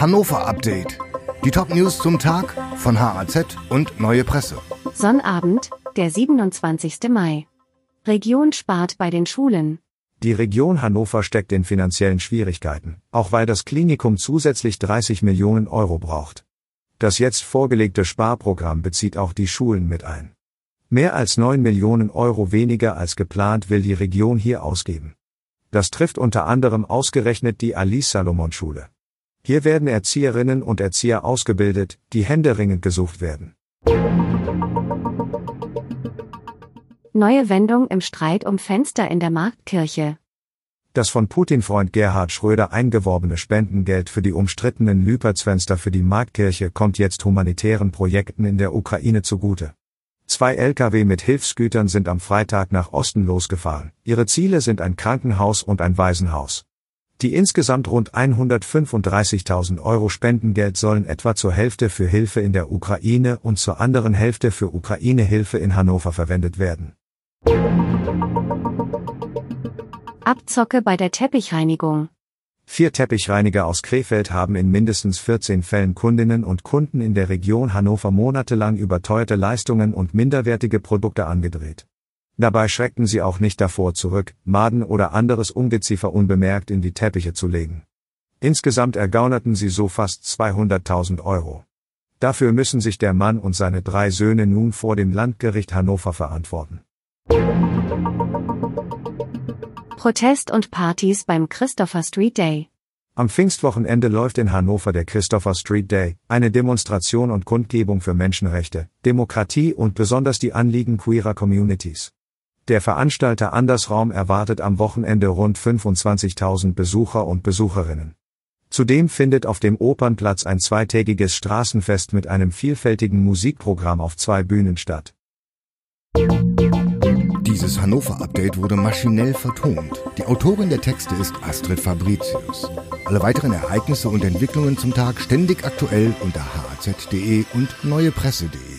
Hannover Update. Die Top-News zum Tag von HAZ und Neue Presse. Sonnabend, der 27. Mai. Region spart bei den Schulen. Die Region Hannover steckt in finanziellen Schwierigkeiten, auch weil das Klinikum zusätzlich 30 Millionen Euro braucht. Das jetzt vorgelegte Sparprogramm bezieht auch die Schulen mit ein. Mehr als 9 Millionen Euro weniger als geplant will die Region hier ausgeben. Das trifft unter anderem ausgerechnet die Alice Salomon Schule. Hier werden Erzieherinnen und Erzieher ausgebildet, die händeringend gesucht werden. Neue Wendung im Streit um Fenster in der Marktkirche. Das von Putin-Freund Gerhard Schröder eingeworbene Spendengeld für die umstrittenen Lüpertsfenster für die Marktkirche kommt jetzt humanitären Projekten in der Ukraine zugute. Zwei Lkw mit Hilfsgütern sind am Freitag nach Osten losgefahren. Ihre Ziele sind ein Krankenhaus und ein Waisenhaus. Die insgesamt rund 135.000 Euro Spendengeld sollen etwa zur Hälfte für Hilfe in der Ukraine und zur anderen Hälfte für Ukraine-Hilfe in Hannover verwendet werden. Abzocke bei der Teppichreinigung. Vier Teppichreiniger aus Krefeld haben in mindestens 14 Fällen Kundinnen und Kunden in der Region Hannover monatelang überteuerte Leistungen und minderwertige Produkte angedreht. Dabei schreckten sie auch nicht davor zurück, Maden oder anderes Ungeziefer unbemerkt in die Teppiche zu legen. Insgesamt ergaunerten sie so fast 200.000 Euro. Dafür müssen sich der Mann und seine drei Söhne nun vor dem Landgericht Hannover verantworten. Protest und Partys beim Christopher Street Day. Am Pfingstwochenende läuft in Hannover der Christopher Street Day, eine Demonstration und Kundgebung für Menschenrechte, Demokratie und besonders die Anliegen queerer Communities. Der Veranstalter Andersraum erwartet am Wochenende rund 25.000 Besucher und Besucherinnen. Zudem findet auf dem Opernplatz ein zweitägiges Straßenfest mit einem vielfältigen Musikprogramm auf zwei Bühnen statt. Dieses Hannover-Update wurde maschinell vertont. Die Autorin der Texte ist Astrid Fabricius. Alle weiteren Ereignisse und Entwicklungen zum Tag ständig aktuell unter haz.de und neuepresse.de.